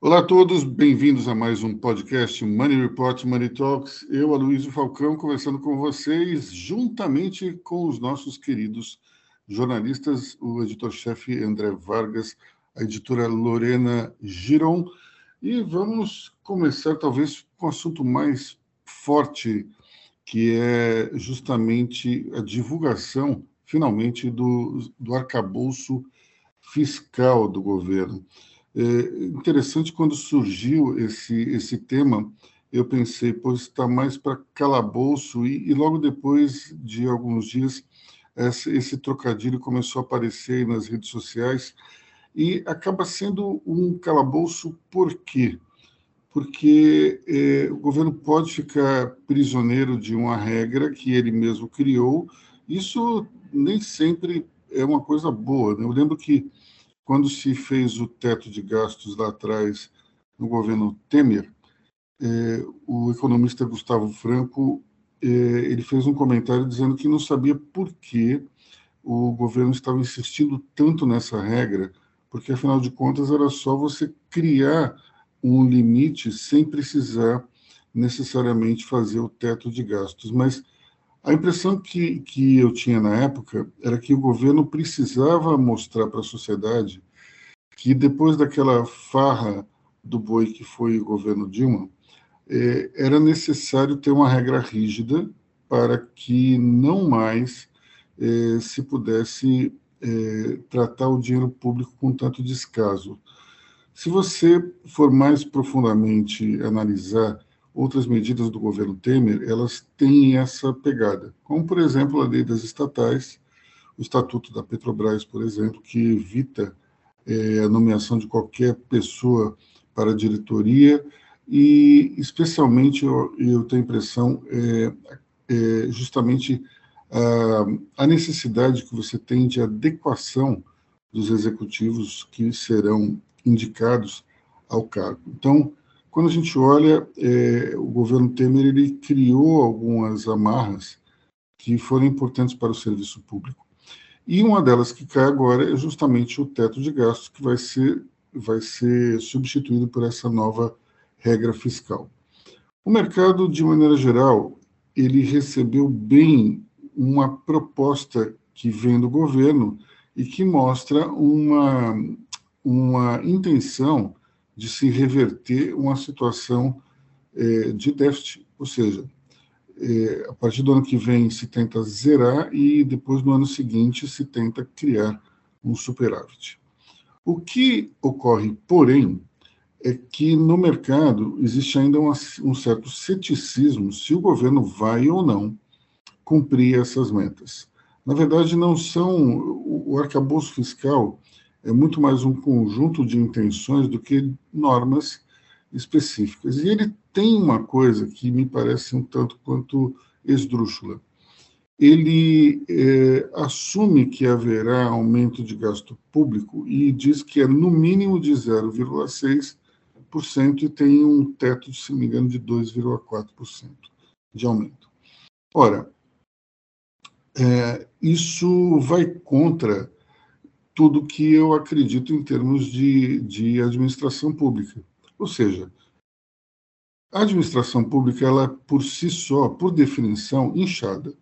Olá a todos, bem-vindos a mais um podcast Money Report Money Talks. Eu, Aloysio Falcão, conversando com vocês, juntamente com os nossos queridos jornalistas, o editor-chefe André Vargas, a editora Lorena Giron. E vamos começar, talvez, com o assunto mais forte, que é justamente a divulgação, finalmente, do, do arcabouço fiscal do governo. É interessante quando surgiu esse, esse tema, eu pensei, pois está mais para calabouço, e, e, logo depois de alguns dias, esse, trocadilho começou a aparecer nas redes sociais, e acaba sendo um calabouço por quê? Porque é, o governo pode ficar prisioneiro de uma regra que ele mesmo criou, isso nem sempre é uma coisa boa. Né? Eu lembro que quando se fez o teto de gastos lá atrás, no governo Temer, é, o economista Gustavo Franco é, ele fez um comentário dizendo que não sabia por que o governo estava insistindo tanto nessa regra, porque afinal de contas era só você criar um limite sem precisar necessariamente fazer o teto de gastos. Mas a impressão que, que eu tinha na época era que o governo precisava mostrar para a sociedade que depois daquela farra do boi que foi o governo Dilma, é, era necessário ter uma regra rígida para que não mais é, se pudesse é, tratar o dinheiro público com tanto descaso. Se você for mais profundamente analisar outras medidas do governo Temer, elas têm essa pegada, como, por exemplo, a lei das estatais, o Estatuto da Petrobras, por exemplo, que evita é, a nomeação de qualquer pessoa para a diretoria e, especialmente, eu, eu tenho a impressão, é, é justamente a, a necessidade que você tem de adequação dos executivos que serão indicados ao cargo. Então, quando a gente olha, é, o governo Temer ele criou algumas amarras que foram importantes para o serviço público. E uma delas que cai agora é justamente o teto de gastos, que vai ser, vai ser substituído por essa nova regra fiscal. O mercado, de maneira geral, ele recebeu bem uma proposta que vem do governo e que mostra uma, uma intenção de se reverter uma situação é, de déficit, ou seja, é, a partir do ano que vem se tenta zerar e depois no ano seguinte se tenta criar um superávit. O que ocorre, porém, é que no mercado existe ainda uma, um certo ceticismo se o governo vai ou não cumprir essas metas. Na verdade, não são. O, arcabouço fiscal é muito mais um conjunto de intenções do que normas específicas. E ele tem uma coisa que me parece um tanto quanto esdrúxula. Ele é, assume que haverá aumento de gasto público e diz que é no mínimo de 0,6% e tem um teto, se não me engano, de 2,4% de aumento. Ora, é, isso vai contra tudo que eu acredito em termos de, de administração pública. Ou seja, a administração pública, ela por si só, por definição, inchada.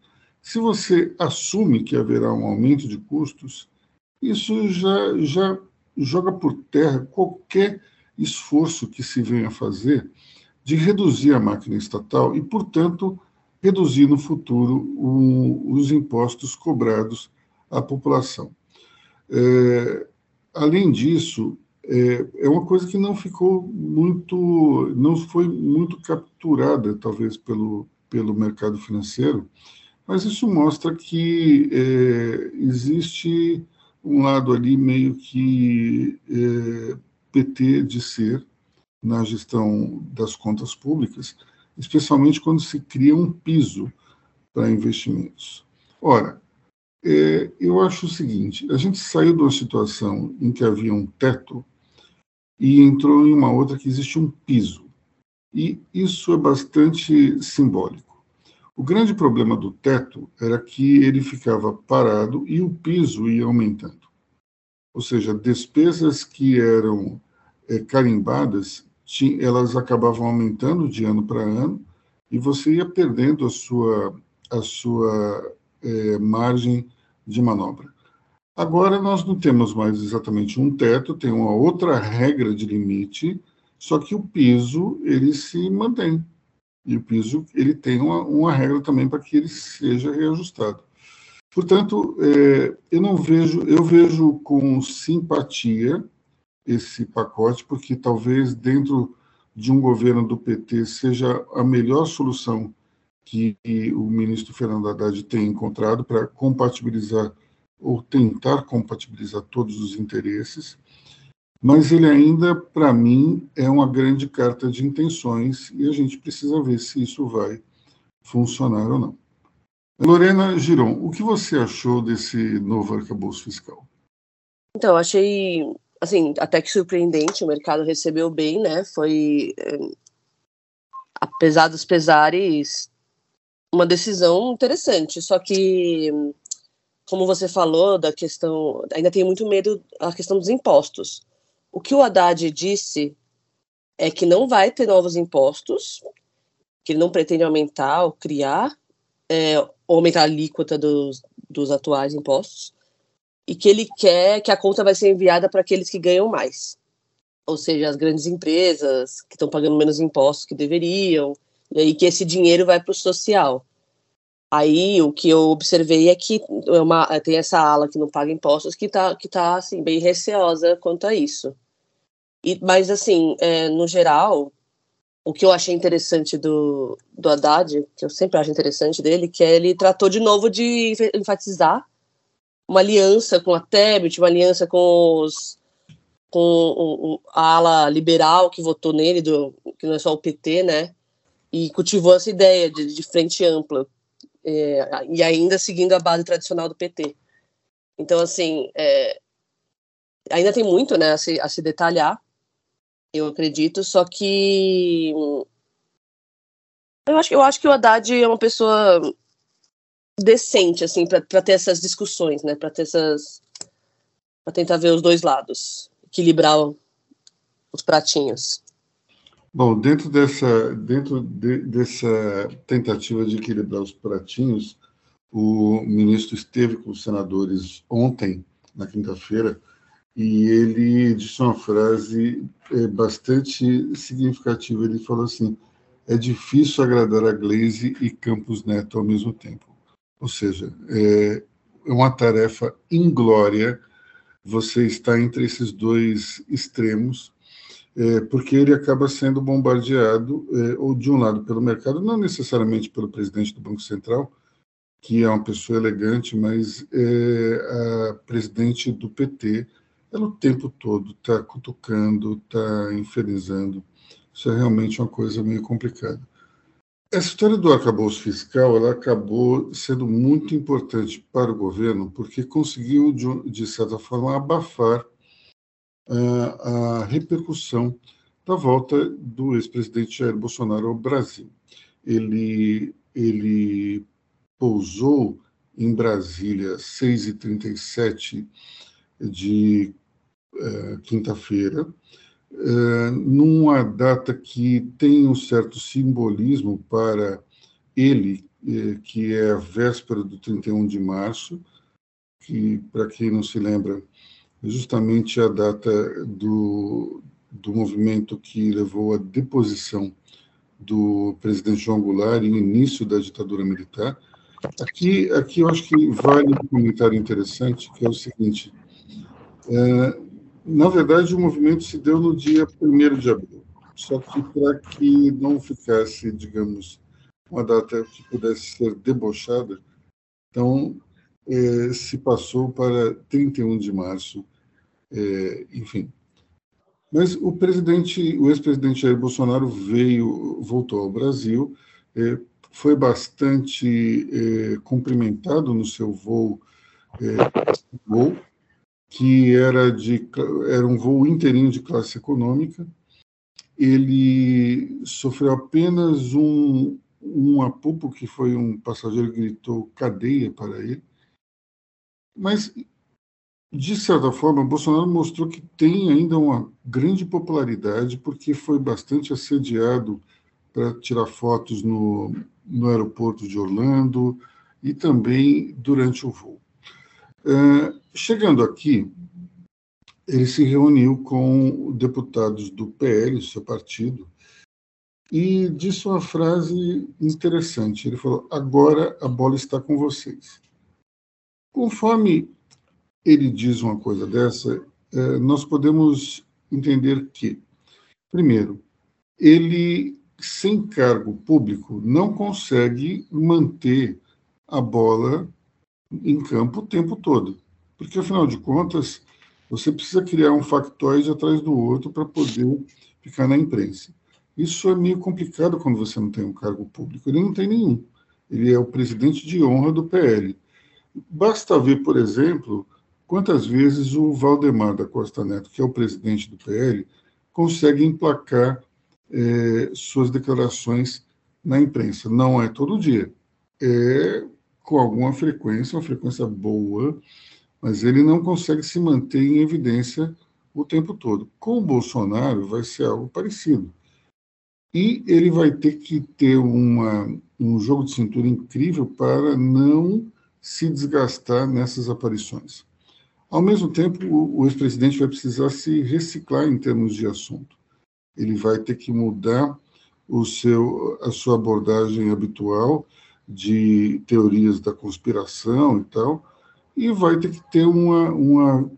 Se você assume que haverá um aumento de custos, isso já, já joga por terra qualquer esforço que se venha a fazer de reduzir a máquina estatal e, portanto, reduzir no futuro o, os impostos cobrados à população. É, além disso, é, é uma coisa que não ficou muito, não foi muito capturada, talvez, pelo, pelo mercado financeiro, mas isso mostra que é, existe um lado ali meio que é, PT de ser na gestão das contas públicas, especialmente quando se cria um piso para investimentos. Ora, é, eu acho o seguinte: a gente saiu de uma situação em que havia um teto e entrou em uma outra que existe um piso. E isso é bastante simbólico. O grande problema do teto era que ele ficava parado e o piso ia aumentando. Ou seja, despesas que eram é, carimbadas, elas acabavam aumentando de ano para ano e você ia perdendo a sua, a sua é, margem de manobra. Agora nós não temos mais exatamente um teto, tem uma outra regra de limite, só que o piso ele se mantém. E o piso ele tem uma, uma regra também para que ele seja reajustado. Portanto, é, eu não vejo, eu vejo com simpatia esse pacote, porque talvez dentro de um governo do PT seja a melhor solução que o ministro Fernando Haddad tem encontrado para compatibilizar ou tentar compatibilizar todos os interesses, mas ele ainda, para mim, é uma grande carta de intenções e a gente precisa ver se isso vai funcionar ou não. Lorena Giron, o que você achou desse novo arcabouço fiscal? Então, achei, assim, até que surpreendente, o mercado recebeu bem, né? Foi, eh, apesar dos pesares, uma decisão interessante, só que como você falou da questão, ainda tem muito medo a questão dos impostos. O que o Haddad disse é que não vai ter novos impostos, que ele não pretende aumentar ou criar, é, ou aumentar a alíquota dos, dos atuais impostos, e que ele quer que a conta vai ser enviada para aqueles que ganham mais. Ou seja, as grandes empresas que estão pagando menos impostos que deveriam, e aí que esse dinheiro vai para o social. Aí o que eu observei é que é uma, tem essa ala que não paga impostos que está que tá, assim, bem receosa quanto a isso. E, mas, assim, é, no geral, o que eu achei interessante do, do Haddad, que eu sempre acho interessante dele, que é ele tratou de novo de enfatizar uma aliança com a Tebet, uma aliança com os com a ala liberal que votou nele, do, que não é só o PT, né? E cultivou essa ideia de, de frente ampla é, e ainda seguindo a base tradicional do PT. Então, assim, é, ainda tem muito né, a, se, a se detalhar, eu acredito, só que eu acho, eu acho que o Haddad é uma pessoa decente, assim, para ter essas discussões, né, para ter essas. para tentar ver os dois lados, equilibrar os pratinhos. Bom, dentro dessa, dentro de, dessa tentativa de equilibrar os pratinhos, o ministro esteve com os senadores ontem, na quinta-feira, e ele disse uma frase é, bastante significativa. Ele falou assim: é difícil agradar a Glaze e Campos Neto ao mesmo tempo. Ou seja, é, é uma tarefa inglória você está entre esses dois extremos é, porque ele acaba sendo bombardeado, é, ou de um lado pelo mercado, não necessariamente pelo presidente do Banco Central, que é uma pessoa elegante, mas é, a presidente do PT, ela o tempo todo está cutucando, está infernizando. Isso é realmente uma coisa meio complicada. Essa história do arcabouço fiscal ela acabou sendo muito importante para o governo, porque conseguiu, de, de certa forma, abafar a repercussão da volta do ex-presidente Jair Bolsonaro ao Brasil. Ele, ele pousou em Brasília 6h37 de uh, quinta-feira, uh, numa data que tem um certo simbolismo para ele, uh, que é a véspera do 31 de março, que, para quem não se lembra, justamente a data do, do movimento que levou à deposição do presidente João Goulart e início da ditadura militar. Aqui, aqui eu acho que vale um comentário interessante, que é o seguinte: é, na verdade, o movimento se deu no dia 1 de abril, só que para que não ficasse, digamos, uma data que pudesse ser debochada, então é, se passou para 31 de março, é, enfim. Mas o presidente, o ex-presidente Jair Bolsonaro veio, voltou ao Brasil, é, foi bastante cumprimentado no seu voo, voo que era de era um voo inteirinho de classe econômica. Ele sofreu apenas um, um apupo que foi um passageiro que gritou cadeia para ele. Mas, de certa forma, Bolsonaro mostrou que tem ainda uma grande popularidade, porque foi bastante assediado para tirar fotos no, no aeroporto de Orlando e também durante o voo. Uh, chegando aqui, ele se reuniu com deputados do PL, seu partido, e disse uma frase interessante. Ele falou: agora a bola está com vocês. Conforme ele diz uma coisa dessa, é, nós podemos entender que, primeiro, ele, sem cargo público, não consegue manter a bola em campo o tempo todo. Porque, afinal de contas, você precisa criar um factoide atrás do outro para poder ficar na imprensa. Isso é meio complicado quando você não tem um cargo público. Ele não tem nenhum. Ele é o presidente de honra do PL. Basta ver, por exemplo, quantas vezes o Valdemar da Costa Neto, que é o presidente do PL, consegue emplacar é, suas declarações na imprensa. Não é todo dia. É com alguma frequência, uma frequência boa, mas ele não consegue se manter em evidência o tempo todo. Com o Bolsonaro vai ser algo parecido. E ele vai ter que ter uma, um jogo de cintura incrível para não se desgastar nessas aparições. Ao mesmo tempo, o, ex-presidente vai precisar se reciclar em termos de assunto. Ele vai ter que mudar o seu, a sua abordagem habitual de teorias da conspiração e tal, e vai ter que ter uma, uma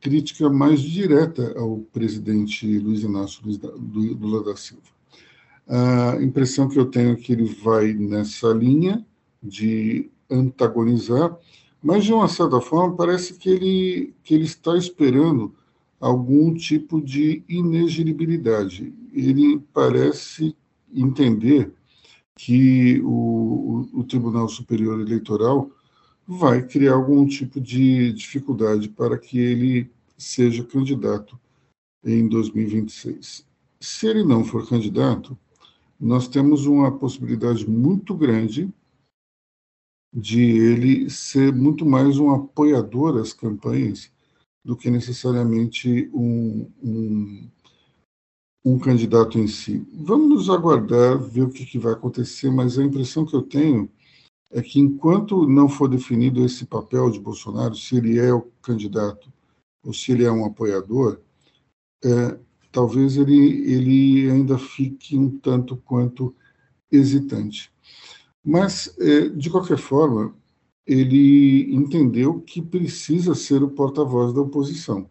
crítica mais direta ao presidente Luiz Inácio Lula da Silva. A impressão que eu tenho é que ele vai nessa linha de antagonizar, mas de uma certa forma parece que ele, que ele está esperando algum tipo de inegibilidade. Ele parece entender que o, o Tribunal Superior Eleitoral vai criar algum tipo de dificuldade para que ele seja candidato em 2026. Se ele não for candidato, nós temos uma possibilidade muito grande de ele ser muito mais um apoiador às campanhas do que necessariamente um, um, um candidato em si. Vamos aguardar, ver o que, que vai acontecer, mas a impressão que eu tenho é que enquanto não for definido esse papel de Bolsonaro, se ele é o candidato ou se ele é um apoiador, é, talvez ele, ele ainda fique um tanto quanto hesitante. Mas, é, de qualquer forma, ele entendeu que precisa ser o porta-voz da oposição.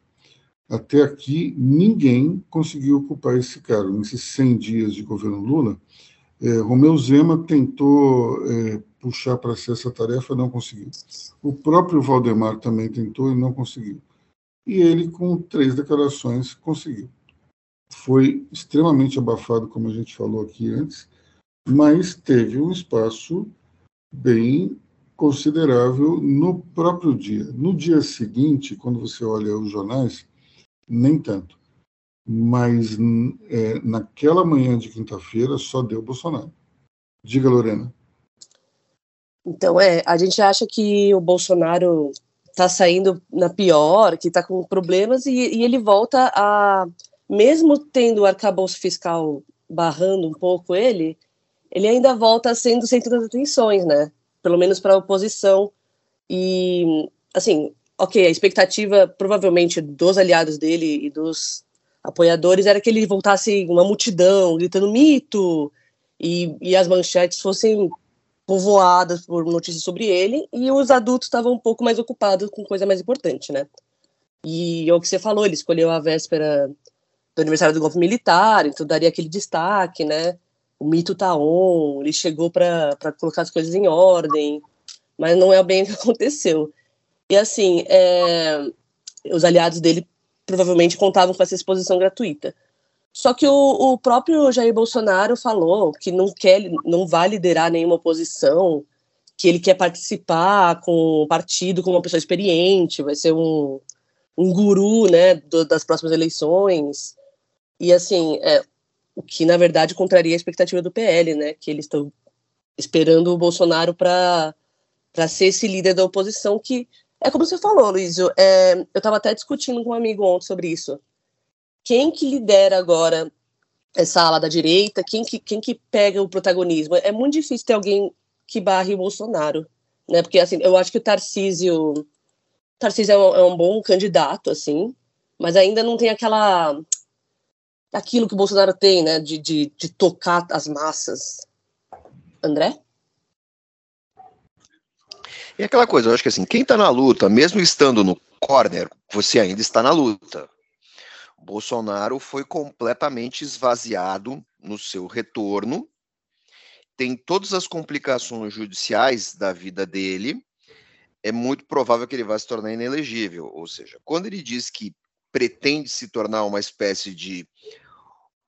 Até aqui, ninguém conseguiu ocupar esse cargo. Nesses 100 dias de governo Lula, é, Romeu Zema tentou é, puxar para si essa tarefa, não conseguiu. O próprio Valdemar também tentou e não conseguiu. E ele, com três declarações, conseguiu foi extremamente abafado, como a gente falou aqui antes, mas teve um espaço bem considerável no próprio dia. No dia seguinte, quando você olha os jornais, nem tanto. Mas é, naquela manhã de quinta-feira só deu Bolsonaro. Diga, Lorena. Então, é, a gente acha que o Bolsonaro está saindo na pior, que está com problemas, e, e ele volta a mesmo tendo o arcabouço fiscal barrando um pouco ele, ele ainda volta sendo centro das atenções, né? Pelo menos para a oposição. E, assim, ok, a expectativa provavelmente dos aliados dele e dos apoiadores era que ele voltasse uma multidão gritando mito e, e as manchetes fossem povoadas por notícias sobre ele e os adultos estavam um pouco mais ocupados com coisa mais importante, né? E é o que você falou, ele escolheu a véspera do aniversário do golpe militar, então daria aquele destaque, né? O mito tá on, ele chegou para colocar as coisas em ordem, mas não é bem o que aconteceu. E assim, é, os aliados dele provavelmente contavam com essa exposição gratuita. Só que o, o, próprio Jair Bolsonaro falou que não quer, não vai liderar nenhuma oposição, que ele quer participar com o partido como uma pessoa experiente, vai ser um, um guru, né, do, das próximas eleições. E assim, é, o que na verdade contraria a expectativa do PL, né? Que eles estão esperando o Bolsonaro para ser esse líder da oposição que é como você falou, Luiz. É, eu estava até discutindo com um amigo ontem sobre isso. Quem que lidera agora essa ala da direita? Quem que, quem que pega o protagonismo? É muito difícil ter alguém que barre o Bolsonaro, né? Porque assim, eu acho que o Tarcísio, Tarcísio é um, é um bom candidato, assim, mas ainda não tem aquela aquilo que o Bolsonaro tem, né? De, de, de tocar as massas. André? E aquela coisa, eu acho que assim, quem está na luta, mesmo estando no corner, você ainda está na luta. Bolsonaro foi completamente esvaziado no seu retorno, tem todas as complicações judiciais da vida dele, é muito provável que ele vá se tornar inelegível. Ou seja, quando ele diz que pretende se tornar uma espécie de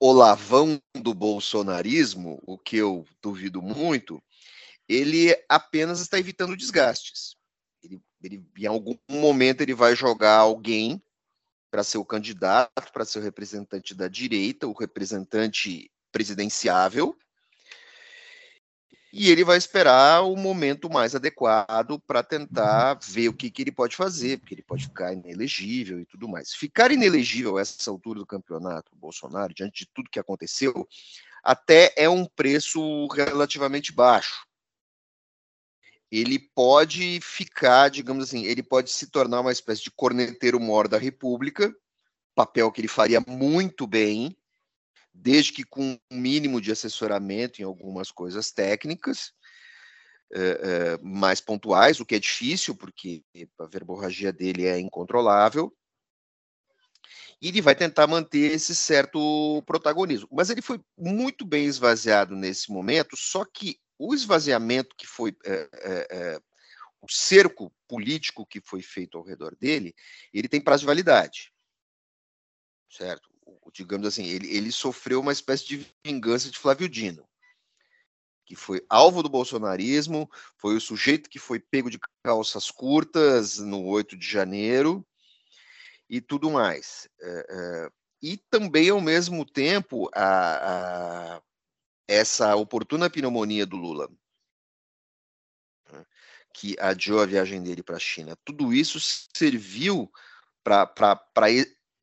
olavão do bolsonarismo, o que eu duvido muito, ele apenas está evitando desgastes. Ele, ele, em algum momento ele vai jogar alguém para ser o candidato, para ser o representante da direita, o representante presidenciável, e ele vai esperar o momento mais adequado para tentar ver o que, que ele pode fazer, porque ele pode ficar inelegível e tudo mais. Ficar inelegível a essa altura do campeonato, Bolsonaro, diante de tudo que aconteceu, até é um preço relativamente baixo. Ele pode ficar, digamos assim, ele pode se tornar uma espécie de corneteiro mor da República, papel que ele faria muito bem, desde que com um mínimo de assessoramento em algumas coisas técnicas, é, é, mais pontuais, o que é difícil, porque a verborragia dele é incontrolável, e ele vai tentar manter esse certo protagonismo. Mas ele foi muito bem esvaziado nesse momento, só que o esvaziamento que foi, é, o cerco político que foi feito ao redor dele, ele tem prazo de validade, certo? Digamos assim, ele, ele sofreu uma espécie de vingança de Flávio Dino, que foi alvo do bolsonarismo, foi o sujeito que foi pego de calças curtas no 8 de janeiro e tudo mais. É, é, e também, ao mesmo tempo, a, a, essa oportuna pneumonia do Lula, né, que adiou a viagem dele para a China, tudo isso serviu para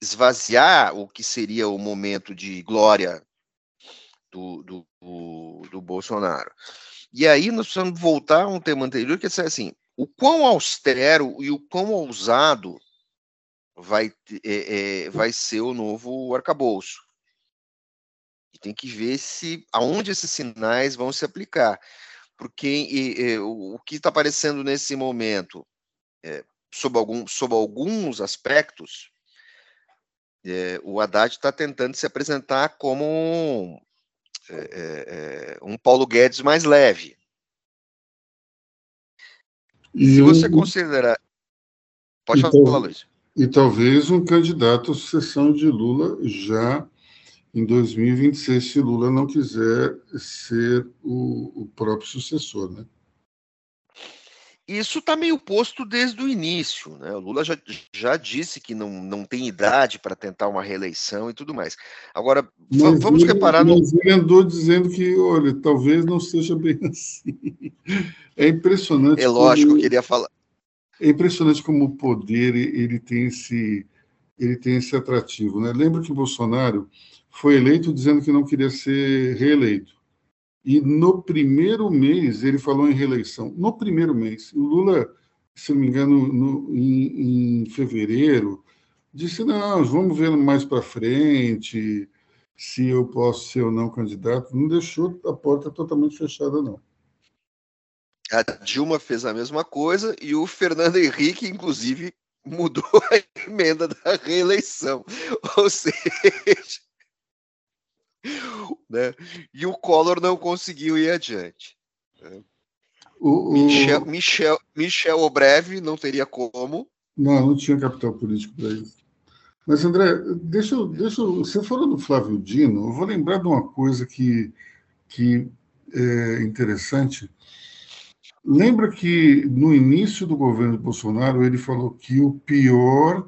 esvaziar o que seria o momento de glória do, do, do, do Bolsonaro. E aí nós precisamos voltar a um tema anterior, que é assim, o quão austero e o quão ousado vai, é, é, vai ser o novo arcabouço. E tem que ver se aonde esses sinais vão se aplicar. Porque e, e, o, o que está aparecendo nesse momento, é, sob, algum, sob alguns aspectos, é, o Haddad está tentando se apresentar como um, é, um Paulo Guedes mais leve. E se você considerar. Pode falar, então, Luiz. E talvez um candidato à sucessão de Lula já em 2026, se Lula não quiser ser o, o próprio sucessor, né? Isso está meio posto desde o início. Né? O Lula já, já disse que não, não tem idade para tentar uma reeleição e tudo mais. Agora, mas vamos ele, reparar. No... Ele andou dizendo que, olha, talvez não seja bem assim. É impressionante. É lógico como, que ele ia falar. É impressionante como o poder ele tem esse, ele tem esse atrativo. Né? Lembra que Bolsonaro foi eleito dizendo que não queria ser reeleito. E no primeiro mês ele falou em reeleição. No primeiro mês, o Lula, se não me engano, no, em, em fevereiro, disse: não, vamos ver mais para frente se eu posso ser ou não candidato. Não deixou a porta totalmente fechada, não. A Dilma fez a mesma coisa e o Fernando Henrique, inclusive, mudou a emenda da reeleição. Ou seja, né? E o Collor não conseguiu ir adiante. Né? O, o... Michel, Michel, Michel Obreve não teria como. Não, não tinha capital político para isso. Mas, André, deixa, deixa você falou do Flávio Dino, eu vou lembrar de uma coisa que, que é interessante. Lembra que no início do governo Bolsonaro ele falou que o pior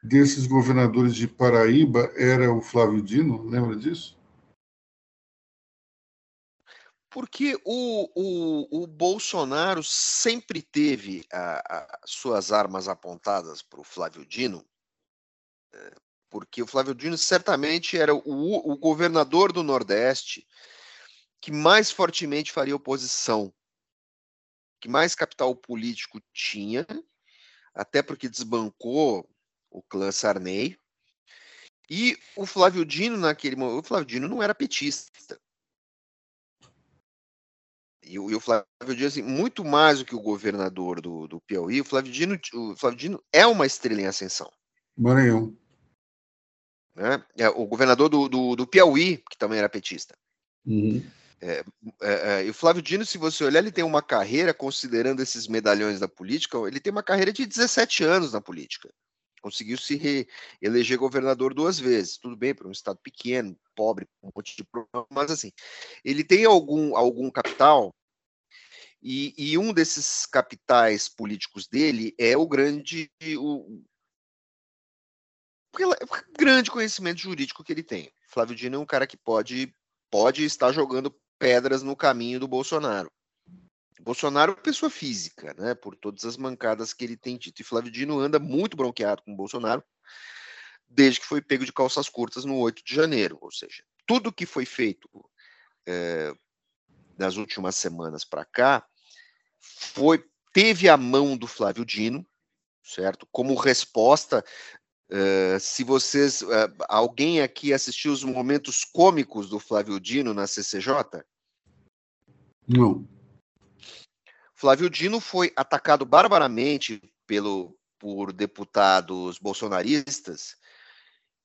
desses governadores de Paraíba era o Flávio Dino? Lembra disso? Porque o, o, o Bolsonaro sempre teve as suas armas apontadas para o Flávio Dino, é, porque o Flávio Dino certamente era o, o governador do Nordeste que mais fortemente faria oposição, que mais capital político tinha, até porque desbancou o clã Sarney. E o Flávio Dino, naquele momento, o Flávio Dino não era petista. E, o, e o Flávio Dino, assim, muito mais do que o governador do, do Piauí, o Flávio, Dino, o Flávio Dino é uma estrela em ascensão. Maranhão. Né? É, o governador do, do, do, Piauí, que também era petista. Uhum. É, é, é, e o Flávio Dino, se você olhar, ele tem uma carreira, considerando esses medalhões da política, ele tem uma carreira de 17 anos na política. Conseguiu se eleger governador duas vezes. Tudo bem, para um estado pequeno, pobre, um monte de problemas, mas assim, ele tem algum, algum capital, e, e um desses capitais políticos dele é o grande. O, o grande conhecimento jurídico que ele tem. Flávio Dino é um cara que pode, pode estar jogando pedras no caminho do Bolsonaro. Bolsonaro é pessoa física, né? Por todas as mancadas que ele tem dito. E Flávio Dino anda muito bronqueado com o Bolsonaro desde que foi pego de calças curtas no 8 de janeiro. Ou seja, tudo que foi feito é, nas últimas semanas para cá foi teve a mão do Flávio Dino, certo? Como resposta Uh, se vocês, uh, alguém aqui assistiu os momentos cômicos do Flávio Dino na CCJ? Não. Flávio Dino foi atacado barbaramente pelo, por deputados bolsonaristas,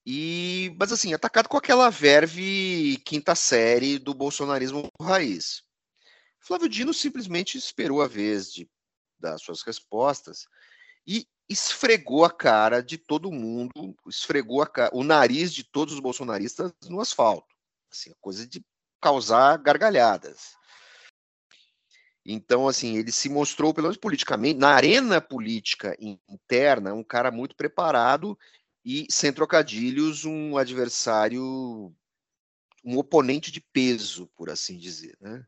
e, mas assim, atacado com aquela verve quinta série do bolsonarismo raiz. Flávio Dino simplesmente esperou a vez de dar suas respostas e esfregou a cara de todo mundo, esfregou cara, o nariz de todos os bolsonaristas no asfalto. Assim, coisa de causar gargalhadas. Então, assim, ele se mostrou, pelo menos politicamente, na arena política interna, um cara muito preparado e, sem trocadilhos, um adversário, um oponente de peso, por assim dizer, né?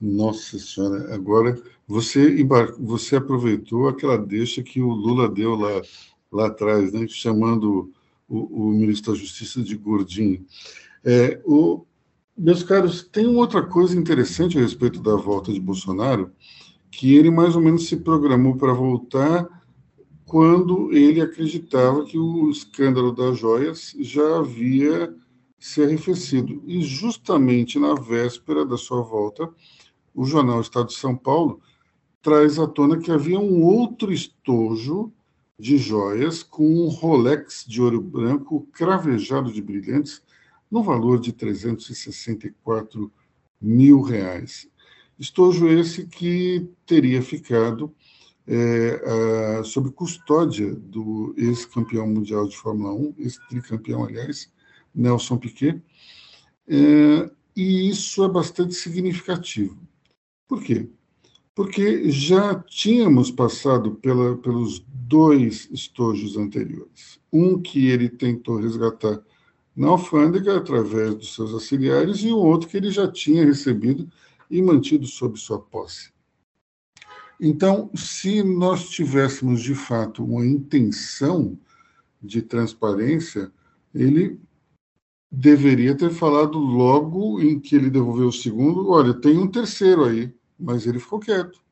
Nossa Senhora, agora você, você aproveitou aquela deixa que o Lula deu lá, lá atrás, né, chamando o, o ministro da Justiça de gordinho. É, o, meus caros, tem outra coisa interessante a respeito da volta de Bolsonaro, que ele mais ou menos se programou para voltar quando ele acreditava que o escândalo das joias já havia se arrefecido. E justamente na véspera da sua volta, o jornal Estado de São Paulo traz à tona que havia um outro estojo de joias com um Rolex de ouro branco cravejado de brilhantes no valor de 364 mil reais. Estojo esse que teria ficado é, a, sob custódia do ex-campeão mundial de Fórmula 1, ex-tricampeão, aliás, Nelson Piquet, é, e isso é bastante significativo. Por quê? Porque já tínhamos passado pela, pelos dois estojos anteriores. Um que ele tentou resgatar na alfândega através dos seus auxiliares e o outro que ele já tinha recebido e mantido sob sua posse. Então, se nós tivéssemos de fato uma intenção de transparência, ele deveria ter falado logo em que ele devolveu o segundo: olha, tem um terceiro aí, mas ele ficou quieto.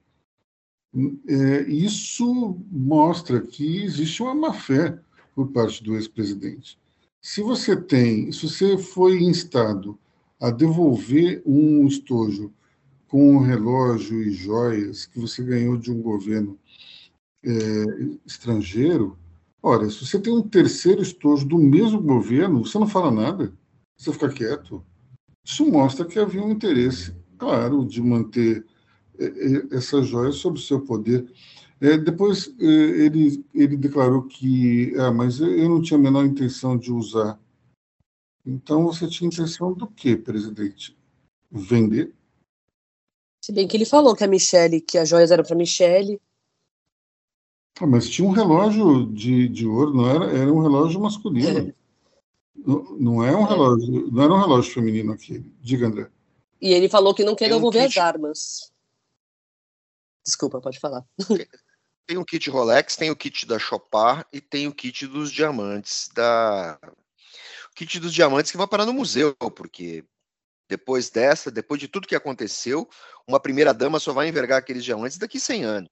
É, isso mostra que existe uma má fé por parte do ex-presidente. Se você tem, se você foi instado a devolver um estojo com um relógio e joias que você ganhou de um governo é, estrangeiro, olha, se você tem um terceiro estojo do mesmo governo, você não fala nada, você fica quieto. Isso mostra que havia um interesse, claro, de manter é, é, essas joias sob seu poder. É, depois é, ele, ele declarou que, ah, mas eu não tinha a menor intenção de usar. Então você tinha intenção do quê, presidente? Vender? Se bem que ele falou que a Michelle, que as joias eram para Michelle. Ah, mas tinha um relógio de, de ouro, não era, era um relógio masculino. É. Não, não é um é. relógio, não era um relógio feminino aquele. Diga, André. E ele falou que não quer devolver as armas. Desculpa, pode falar. Tem o kit Rolex, tem o kit da Chopard e tem o kit dos diamantes da. O kit dos diamantes que vai parar no museu, porque depois dessa, depois de tudo que aconteceu, uma primeira dama só vai envergar aqueles diamantes daqui 100 anos.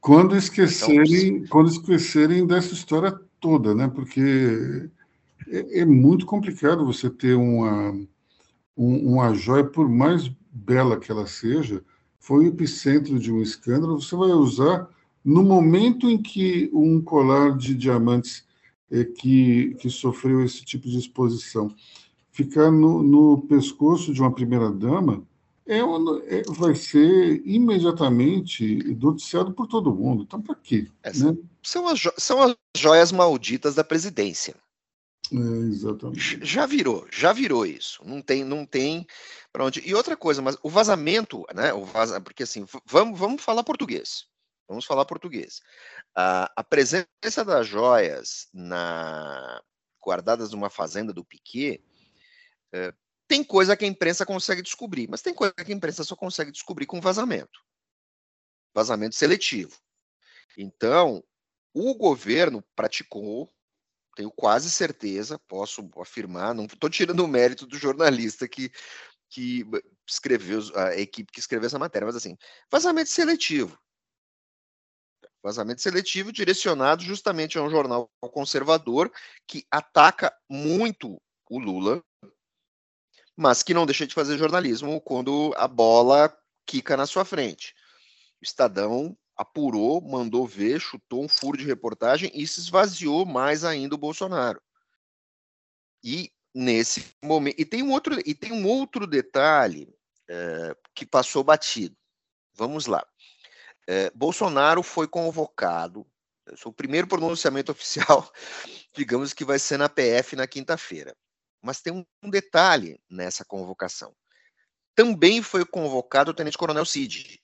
Quando esquecerem, então, quando esquecerem dessa história toda, né? Porque é, é muito complicado você ter uma, um, uma joia, por mais bela que ela seja, foi o epicentro de um escândalo. Você vai usar no momento em que um colar de diamantes é, que, que sofreu esse tipo de exposição ficar no, no pescoço de uma primeira-dama, é, é, vai ser imediatamente noticiado por todo mundo. Então, para quê? É, né? são, as, são as joias malditas da presidência. É, exatamente. Já virou, já virou isso. Não tem, não tem para onde. E outra coisa, mas o vazamento, né? O vaza, porque assim, vamos, vamos falar português. Vamos falar português. A, a presença das joias na guardadas numa fazenda do Piquet é, tem coisa que a imprensa consegue descobrir, mas tem coisa que a imprensa só consegue descobrir com vazamento vazamento seletivo. Então, o governo praticou, tenho quase certeza, posso afirmar, não estou tirando o mérito do jornalista que, que escreveu, a equipe que escreveu essa matéria, mas assim, vazamento seletivo. Vazamento seletivo direcionado justamente a um jornal conservador que ataca muito o Lula, mas que não deixa de fazer jornalismo quando a bola quica na sua frente. O Estadão apurou, mandou ver, chutou um furo de reportagem e se esvaziou mais ainda o Bolsonaro. E nesse momento, e tem um outro, e tem um outro detalhe é, que passou batido. Vamos lá. É, Bolsonaro foi convocado. O primeiro pronunciamento oficial, digamos que vai ser na PF na quinta-feira. Mas tem um detalhe nessa convocação. Também foi convocado o tenente-coronel Cid,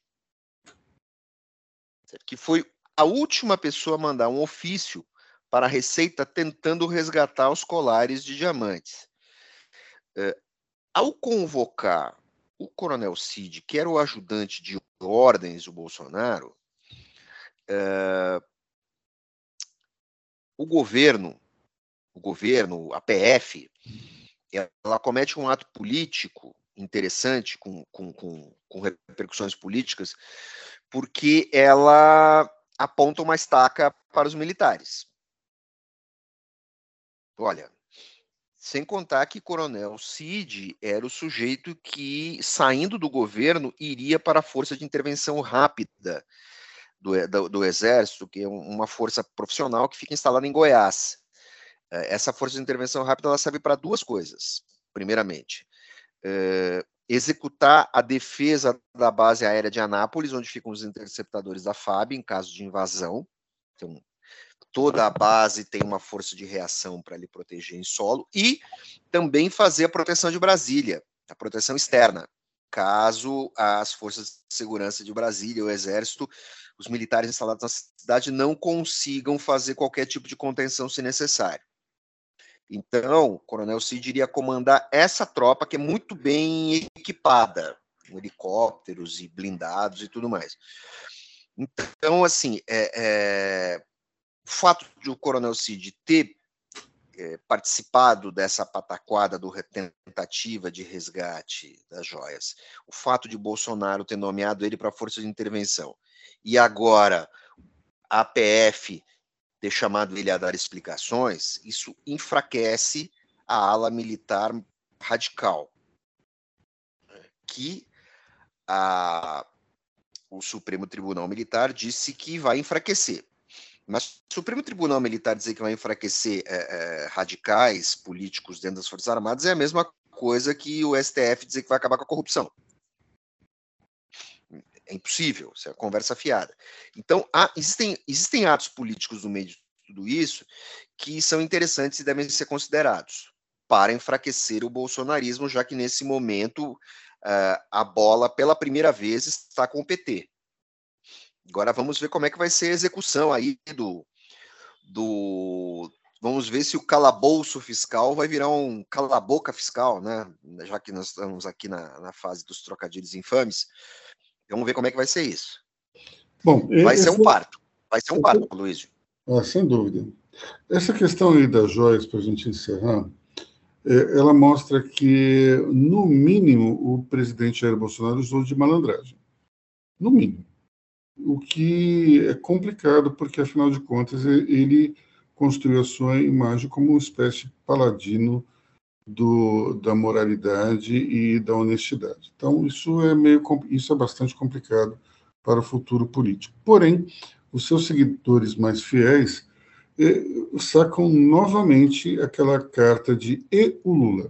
que foi a última pessoa a mandar um ofício para a Receita tentando resgatar os colares de diamantes. É, ao convocar o coronel Cid, que era o ajudante de ordens do Bolsonaro, é, o governo o governo, a PF, ela comete um ato político interessante, com, com, com, com repercussões políticas, porque ela aponta uma estaca para os militares. Olha, sem contar que Coronel Cid era o sujeito que, saindo do governo, iria para a Força de Intervenção Rápida do, do, do Exército, que é uma força profissional que fica instalada em Goiás. É, essa força de intervenção rápida ela serve para duas coisas. Primeiramente, é, executar a defesa da base aérea de Anápolis, onde ficam os interceptadores da FAB em caso de invasão. Então, toda a base tem uma força de reação para lhe proteger em solo e também fazer a proteção de Brasília, a proteção externa, caso as forças de segurança de Brasília, o exército, os militares instalados na cidade não consigam fazer qualquer tipo de contenção se necessário. Então, o Coronel Cid iria comandar essa tropa que é muito bem equipada, com helicópteros e blindados e tudo mais. Então, assim, é, é, o fato de o Coronel Cid ter é, participado dessa pataquada do tentativa de resgate das joias, o fato de Bolsonaro ter nomeado ele para a força de intervenção, e agora a PF ter chamado ele a dar explicações, isso enfraquece a ala militar radical, que a, o Supremo Tribunal Militar disse que vai enfraquecer. Mas o Supremo Tribunal Militar dizer que vai enfraquecer é, é, radicais políticos dentro das Forças Armadas é a mesma coisa que o STF dizer que vai acabar com a corrupção. É impossível, isso é conversa fiada. Então, há, existem, existem atos políticos no meio de tudo isso que são interessantes e devem ser considerados para enfraquecer o bolsonarismo, já que nesse momento uh, a bola, pela primeira vez, está com o PT. Agora vamos ver como é que vai ser a execução aí do, do Vamos ver se o calabouço fiscal vai virar um calaboca fiscal, né? Já que nós estamos aqui na, na fase dos trocadilhos infames. Vamos ver como é que vai ser isso. Bom, vai ser um parto. Vai ser um parto, Luiz. Ah, sem dúvida. Essa questão aí das joias, para a gente encerrar, é, ela mostra que, no mínimo, o presidente Jair Bolsonaro usou de malandragem. No mínimo. O que é complicado, porque, afinal de contas, ele construiu a sua imagem como uma espécie de paladino do, da moralidade e da honestidade. Então, isso é, meio, isso é bastante complicado para o futuro político. Porém, os seus seguidores mais fiéis eh, sacam novamente aquela carta de E o Lula,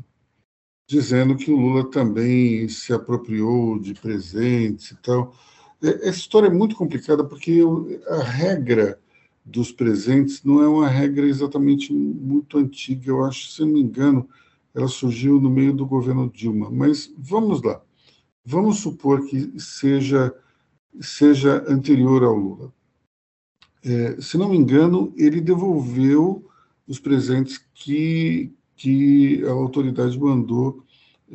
dizendo que o Lula também se apropriou de presentes e tal. Essa história é muito complicada porque a regra dos presentes não é uma regra exatamente muito antiga, eu acho, se não me engano, ela surgiu no meio do governo Dilma. Mas vamos lá, vamos supor que seja, seja anterior ao Lula. É, se não me engano, ele devolveu os presentes que, que a autoridade mandou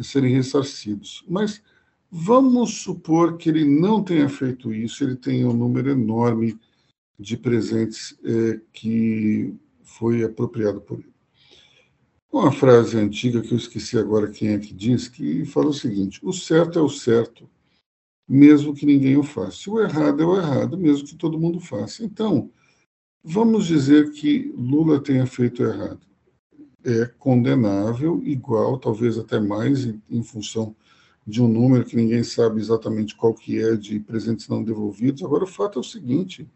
serem ressarcidos. Mas vamos supor que ele não tenha feito isso, ele tenha um número enorme de presentes é, que foi apropriado por ele. Uma frase antiga que eu esqueci agora quem é que diz, que fala o seguinte: o certo é o certo, mesmo que ninguém o faça. O errado é o errado, mesmo que todo mundo faça. Então, vamos dizer que Lula tenha feito errado. É condenável, igual, talvez até mais, em, função de um número que ninguém sabe exatamente qual que é de presentes não devolvidos. Agora, o fato é o seguinte: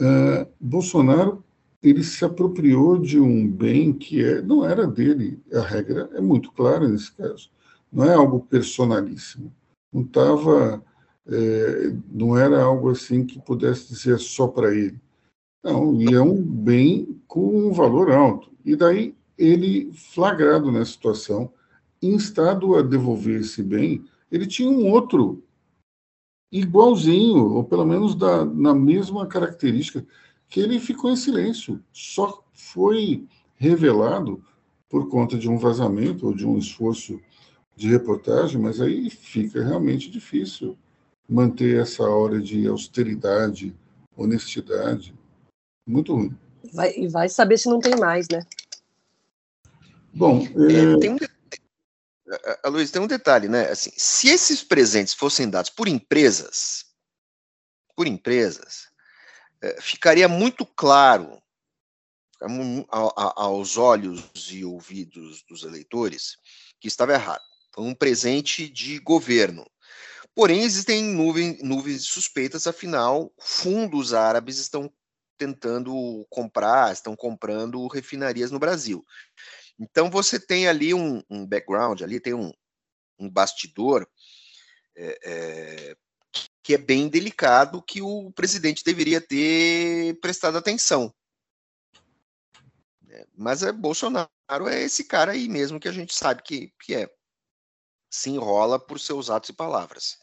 uh, Bolsonaro ele se apropriou de um bem que é, não era dele. A regra é muito clara nesse caso. Não é algo personalíssimo não estava, é, não era algo assim que pudesse dizer só para ele. Não, e é um bem com um valor alto. E daí ele, flagrado nessa situação, instado a devolver esse bem, ele tinha um outro igualzinho, ou pelo menos da, na mesma característica, que ele ficou em silêncio. Só foi revelado por conta de um vazamento ou de um esforço de reportagem, mas aí fica realmente difícil manter essa hora de austeridade, honestidade. Muito ruim. Vai, e vai saber se não tem mais, né? Bom, é... É, tem um, Luiz, tem um detalhe, né? Assim, se esses presentes fossem dados por empresas, por empresas, é, ficaria muito claro aos olhos e ouvidos dos eleitores que estava errado um presente de governo. Porém, existem nuvem, nuvens suspeitas, afinal, fundos árabes estão tentando comprar, estão comprando refinarias no Brasil. Então, você tem ali um, um background, ali tem um, um bastidor é, é, que é bem delicado, que o presidente deveria ter prestado atenção. É, mas é Bolsonaro é esse cara aí mesmo que a gente sabe que, que é se enrola por seus atos e palavras.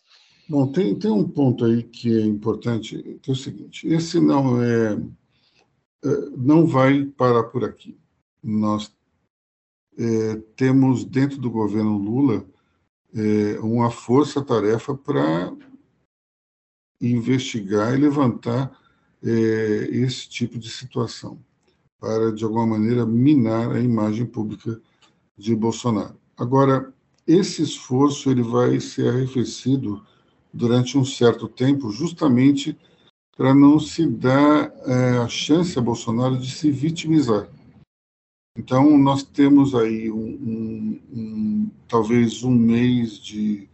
Bom, tem, tem um ponto aí que é importante, que é o seguinte: esse não é, é não vai parar por aqui. Nós é, temos dentro do governo Lula é, uma força-tarefa para investigar e levantar é, esse tipo de situação, para de alguma maneira minar a imagem pública de Bolsonaro. Agora, esse esforço ele vai ser arrefecido durante um certo tempo, justamente para não se dar é, a chance a Bolsonaro de se vitimizar. Então, nós temos aí um, um, um, talvez um mês de,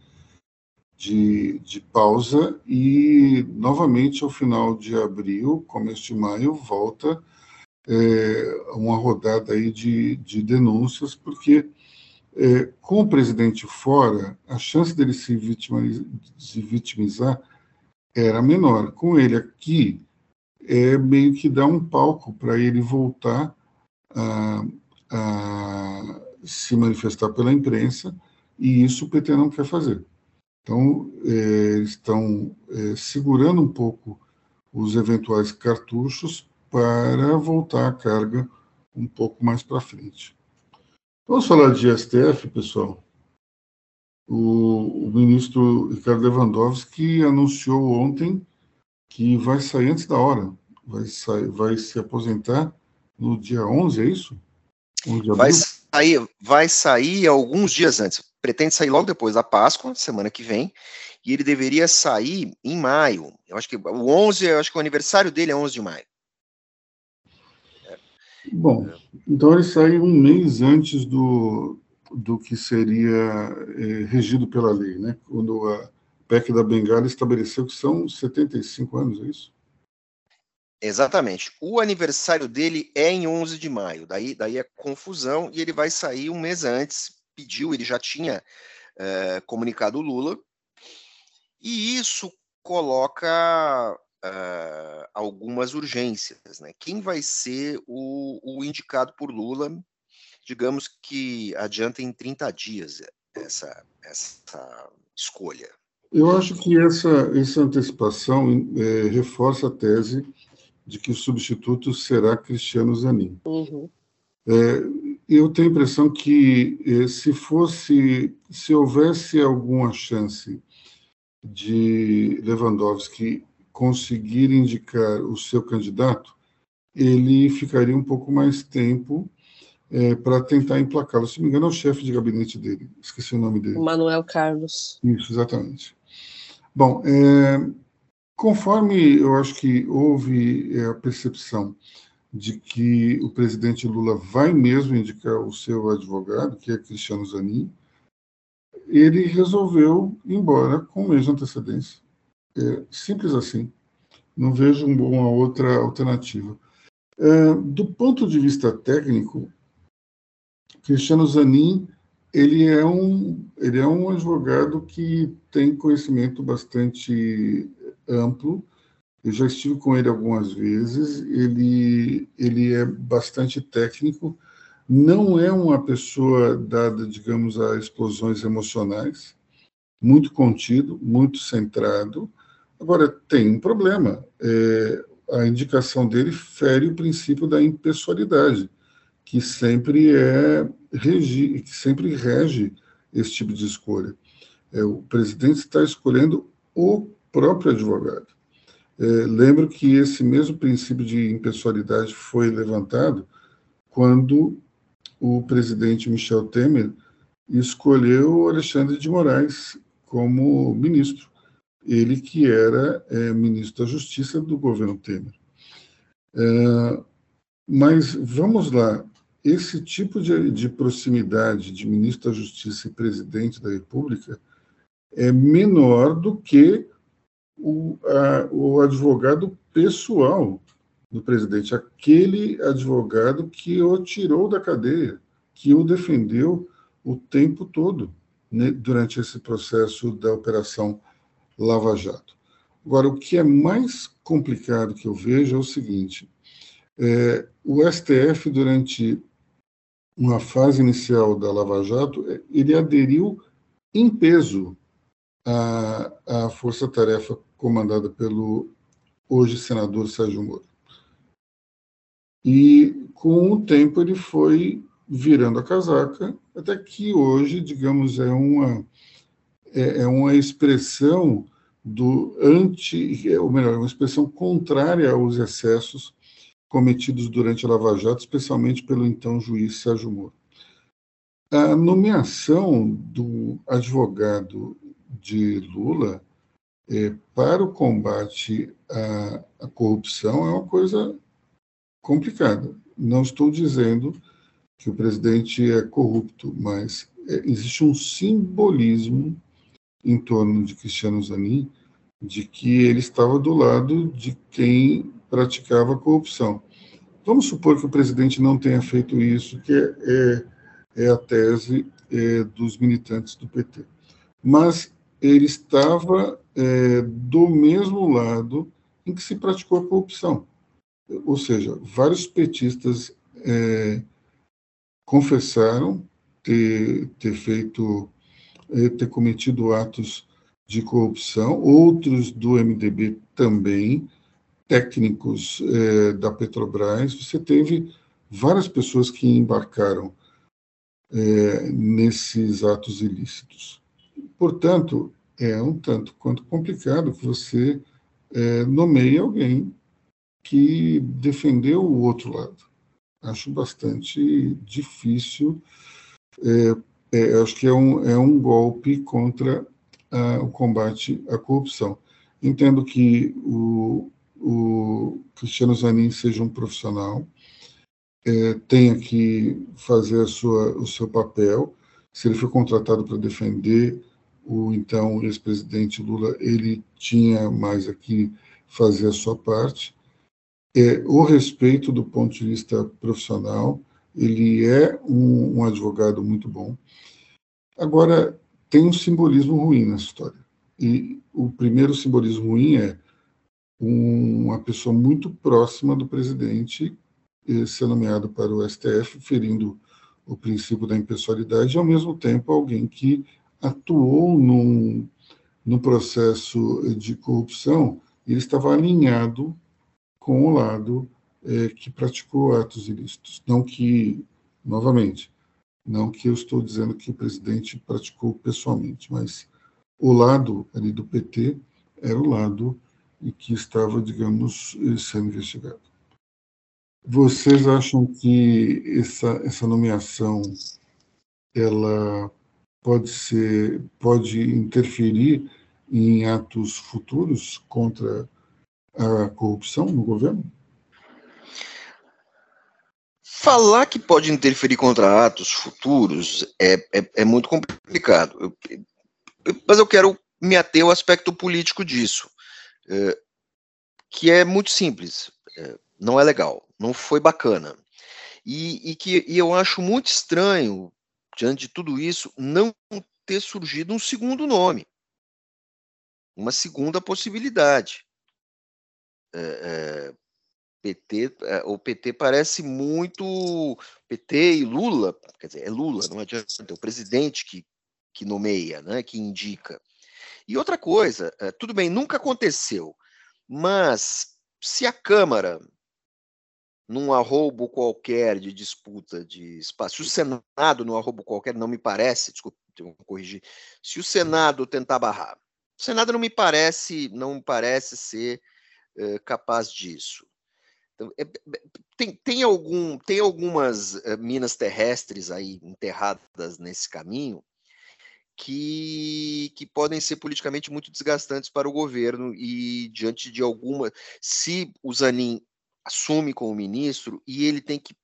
de, de, pausa e, novamente, ao final de abril, começo de maio, volta é, uma rodada aí de, de denúncias, porque é, com o presidente fora, a chance dele se vitimizar, se vitimizar era menor. Com ele aqui, é meio que dá um palco para ele voltar a, a, se manifestar pela imprensa, e isso o PT não quer fazer. Então, é, estão é, segurando um pouco os eventuais cartuchos para voltar à carga um pouco mais para frente. Vamos falar de STF, pessoal. O, o, ministro Ricardo Lewandowski anunciou ontem que vai sair antes da hora, vai, sair, vai se aposentar no dia 11, é isso? Vai sair, vai sair alguns dias antes. Pretende sair logo depois da Páscoa, semana que vem, e ele deveria sair em maio. Eu acho que o 11, eu acho que o aniversário dele é 11 de maio. Bom, então ele sai um mês antes do, do que seria é, regido pela lei, né? Quando a PEC da Bengala estabeleceu que são 75 anos, é isso? Exatamente. O aniversário dele é em 11 de maio, daí, daí é confusão, e ele vai sair um mês antes, pediu, ele já tinha é, comunicado o Lula, e isso coloca uh, algumas urgências. Né? Quem vai ser o, o, indicado por Lula? Digamos que adianta em 30 dias essa, essa escolha. Eu acho que essa, essa antecipação é, reforça a tese de que o substituto será Cristiano Zanin. Uhum. É, eu tenho a impressão que é, se fosse, se houvesse alguma chance de Lewandowski conseguir indicar o seu candidato, ele ficaria um pouco mais tempo é, para tentar emplacá-lo. Se não me engano, é o chefe de gabinete dele, esqueci o nome dele. Manuel Carlos. Isso, exatamente. Bom, é, conforme eu acho que houve é, a percepção de que o presidente Lula vai mesmo indicar o seu advogado, que é Cristiano Zanin, ele resolveu ir embora com mês de antecedência. É, simples assim. Não vejo uma outra alternativa. É, do ponto de vista técnico, Cristiano Zanin ele é um ele é um advogado que tem conhecimento bastante amplo. Eu já estive com ele algumas vezes. Ele ele é bastante técnico. Não é uma pessoa dada, digamos, a explosões emocionais. Muito contido, muito centrado Agora, tem um problema. É, a indicação dele fere o princípio da impessoalidade, que sempre é regi, que sempre rege esse tipo de escolha. É, o presidente está escolhendo o próprio advogado. É, lembro que esse mesmo princípio de impessoalidade foi levantado quando o presidente Michel Temer escolheu Alexandre de Moraes como ministro ele que era é, ministro da Justiça do governo Temer. É, mas vamos lá, esse tipo de, de, proximidade de ministro da Justiça e presidente da República é menor do que o, a, o advogado pessoal do presidente, aquele advogado que o tirou da cadeia, que o defendeu o tempo todo né, durante esse processo da operação Lava Jato. Agora, o que é mais complicado que eu vejo é o seguinte: é, o STF, durante uma fase inicial da Lava Jato, é, ele aderiu em peso à, à força-tarefa comandada pelo hoje senador Sérgio Moro. E, com o tempo, ele foi virando a casaca, até que hoje, digamos, é uma, é, é uma expressão do anti, ou melhor, uma expressão contrária aos excessos cometidos durante a Lava Jato, especialmente pelo então juiz Sérgio Moro. A nomeação do advogado de Lula é, para o combate à, à corrupção é uma coisa complicada. Não estou dizendo que o presidente é corrupto, mas é, existe um simbolismo em torno de Cristiano Zanin de que ele estava do lado de quem praticava corrupção. Vamos supor que o presidente não tenha feito isso, que é, é, é a tese é, dos militantes do PT. Mas ele estava é, do mesmo lado em que se praticou a corrupção. Ou seja, vários petistas é, confessaram ter, ter feito eh, ter cometido atos de corrupção, outros do MDB também, técnicos eh, da Petrobras. Você teve várias pessoas que embarcaram é, nesses atos ilícitos. Portanto, é um tanto quanto complicado que você é, nomeie alguém que defendeu o outro lado. Acho bastante difícil. É, é, acho que é um, é um golpe contra a, o combate à corrupção. Entendo que o, o Cristiano Zanin seja um profissional, é, tenha que fazer sua, o seu papel. Se ele foi contratado para defender o então ex-presidente Lula, ele tinha mais aqui fazer a sua parte. É, o respeito do ponto de vista profissional, ele é um, um advogado muito bom. Agora, tem um simbolismo ruim na história. E o primeiro simbolismo ruim é uma pessoa muito próxima do presidente ser nomeado para o STF, ferindo o princípio da impessoalidade, e ao mesmo tempo alguém que atuou num, num processo de corrupção ele estava alinhado com o lado é, que praticou atos ilícitos. Não que, novamente, não que eu estou dizendo que o presidente praticou pessoalmente, mas o lado ali do PT era o lado e que estava, digamos, sendo investigado. Vocês acham que essa, essa nomeação ela pode ser pode interferir em atos futuros contra a corrupção no governo? Falar que pode interferir contra atos futuros é, é, é muito complicado. Eu, mas eu quero me ater ao aspecto político disso, é, que é muito simples. É, não é legal, não foi bacana. E, e que e eu acho muito estranho, diante de tudo isso, não ter surgido um segundo nome, uma segunda possibilidade. É, é, PT, é, o PT parece muito PT e Lula, quer dizer, é Lula, não adianta, é o presidente que, que nomeia, né, que indica. E outra coisa, é, tudo bem, nunca aconteceu, mas se a Câmara, num arrobo qualquer de disputa de espaço, se o Senado, num arrobo qualquer, não me parece, desculpa, vou corrigir, se o Senado tentar barrar, o Senado não me parece, não me parece ser é, capaz disso. Então, é, tem, tem, algum, tem algumas uh, minas terrestres aí enterradas nesse caminho que, que podem ser politicamente muito desgastantes para o governo e diante de alguma, se o Zanin assume como ministro e ele tem que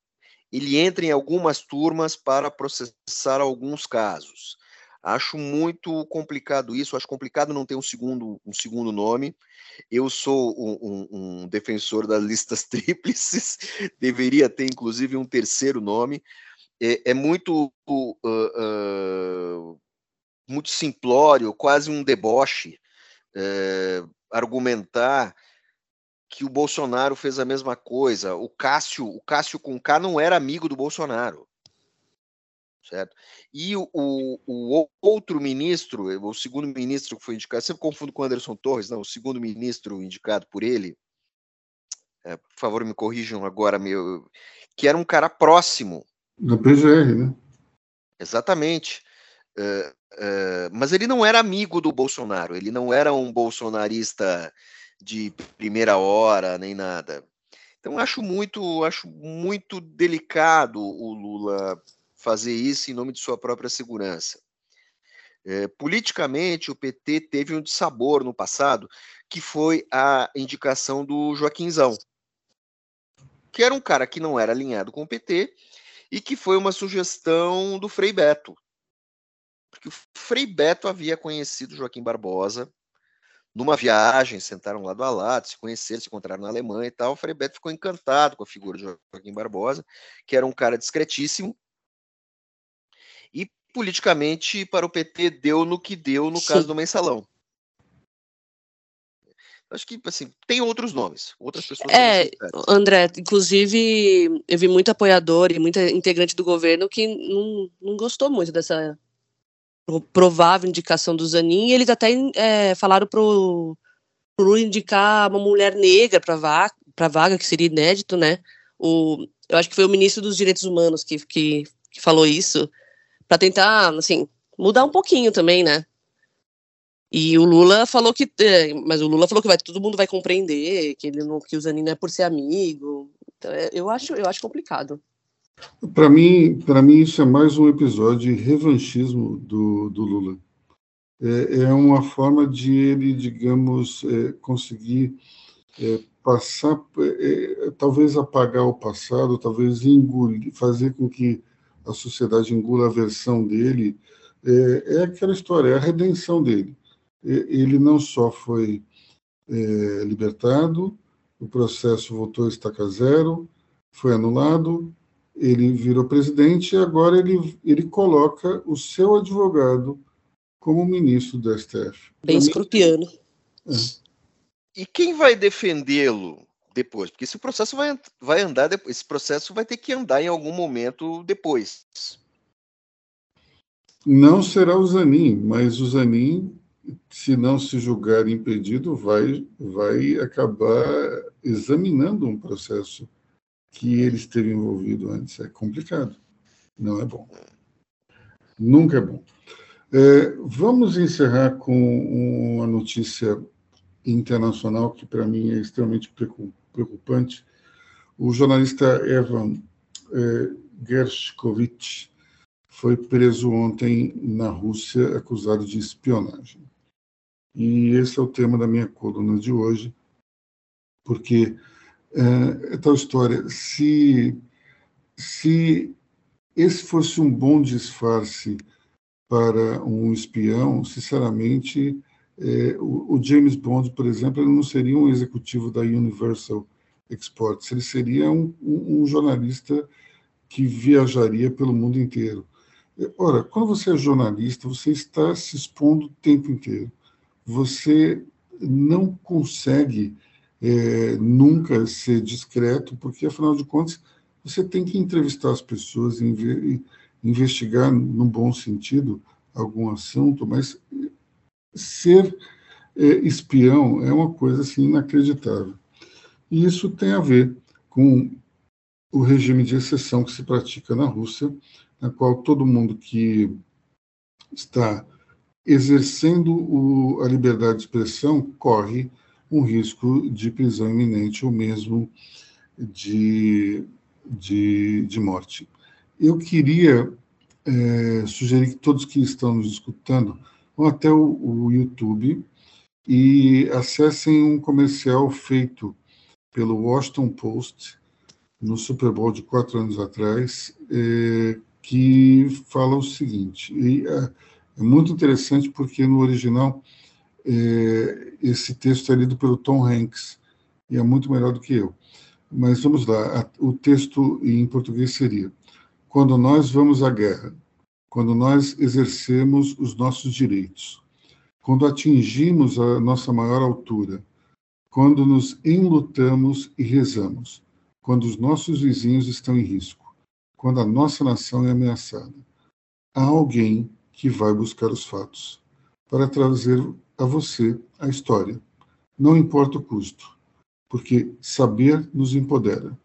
ele entra em algumas turmas para processar alguns casos. Acho muito complicado isso, acho complicado não ter um segundo, um segundo nome. Eu sou um, um, um defensor das listas tríplices, deveria ter inclusive um terceiro nome. É, é muito, uh, uh, muito simplório, quase um deboche, uh, argumentar que o Bolsonaro fez a mesma coisa. O Cássio, o Cássio com K não era amigo do Bolsonaro certo? E o, o, o, outro ministro, o segundo ministro que foi indicado, sempre confundo com o Anderson Torres, não, o segundo ministro indicado por ele, é, por favor me corrijam agora, meu, que era um cara próximo. Da PGR, né? Exatamente. Uh, uh, mas ele não era amigo do Bolsonaro, ele não era um bolsonarista de primeira hora, nem nada. Então acho muito, acho muito delicado o Lula fazer isso em nome de sua própria segurança. É, politicamente, o PT teve um dissabor no passado, que foi a indicação do Joaquimzão, que era um cara que não era alinhado com o PT e que foi uma sugestão do Frei Beto. Porque o Frei Beto havia conhecido Joaquim Barbosa numa viagem, sentaram lado a lado, se conheceram, se encontraram na Alemanha e tal. O Frei Beto ficou encantado com a figura de Joaquim Barbosa, que era um cara discretíssimo, e politicamente, para o PT, deu no que deu no Sim. caso do mensalão. Acho que, assim, tem outros nomes, outras pessoas. É, André, inclusive, eu vi muito apoiador e muita integrante do governo que não, não gostou muito dessa provável indicação do Zanin, e eles até é, falaram pro, pro indicar uma mulher negra para vaga, para vaga, que seria inédito, né? O, eu acho que foi o ministro dos Direitos Humanos que, que, que falou isso, para tentar, assim, mudar um pouquinho também, né? E o Lula falou que, é, mas o Lula falou que vai, todo mundo vai compreender que ele não, que o Zanin não é por ser amigo. Então, é, eu acho, eu acho complicado. Para mim, para mim isso é mais um episódio de revanchismo do, do Lula. É, é uma forma de ele, digamos, é, conseguir é, passar, é, talvez apagar o passado, talvez engolir, fazer com que a sociedade engula a versão dele. É, é aquela história, é a redenção dele. ele não só foi é, libertado, o processo voltou a estaca zero, foi anulado, ele virou presidente e agora ele, ele coloca o seu advogado como ministro do STF. Bem escorpiano. É. E quem vai defendê-lo depois? Porque esse processo vai, vai andar, esse processo vai ter que andar em algum momento depois. Não será o Zanin, mas o Zanin, se não se julgar impedido, vai, vai acabar examinando um processo que ele esteve envolvido antes. É complicado. Não é bom. Nunca é bom. É, vamos encerrar com uma notícia internacional que, para mim, é extremamente preocupante. O jornalista Evan é, Gershkovich foi preso ontem na Rússia, acusado de espionagem. E esse é o tema da minha coluna de hoje, porque é, é tal história. Se, se esse fosse um bom disfarce para um espião, sinceramente, é, o, o, James Bond, por exemplo, ele não seria um executivo da Universal Exports, ele seria um, um, um jornalista que viajaria pelo mundo inteiro. Ora, quando você é jornalista, você está se expondo o tempo inteiro. Você não consegue é, nunca ser discreto, porque, afinal de contas, você tem que entrevistar as pessoas, investigar, no bom sentido, algum assunto, mas ser é, espião é uma coisa assim, inacreditável. E isso tem a ver com o regime de exceção que se pratica na Rússia, na qual todo mundo que está exercendo o, a liberdade de expressão corre um risco de prisão iminente ou mesmo de, de, de morte. Eu queria é, sugerir que todos que estão nos escutando vão até o, o YouTube e acessem um comercial feito pelo Washington Post no Super Bowl de quatro anos atrás, é, que fala o seguinte. É, é muito interessante porque no original esse texto é lido pelo Tom Hanks e é muito melhor do que eu. Mas vamos lá, o texto em português seria: Quando nós vamos à guerra, quando nós exercemos os nossos direitos, quando atingimos a nossa maior altura, quando nos enlutamos e rezamos, quando os nossos vizinhos estão em risco, quando a nossa nação é ameaçada, há alguém que vai buscar os fatos para trazer a você a história. Não importa o custo, porque saber nos empodera,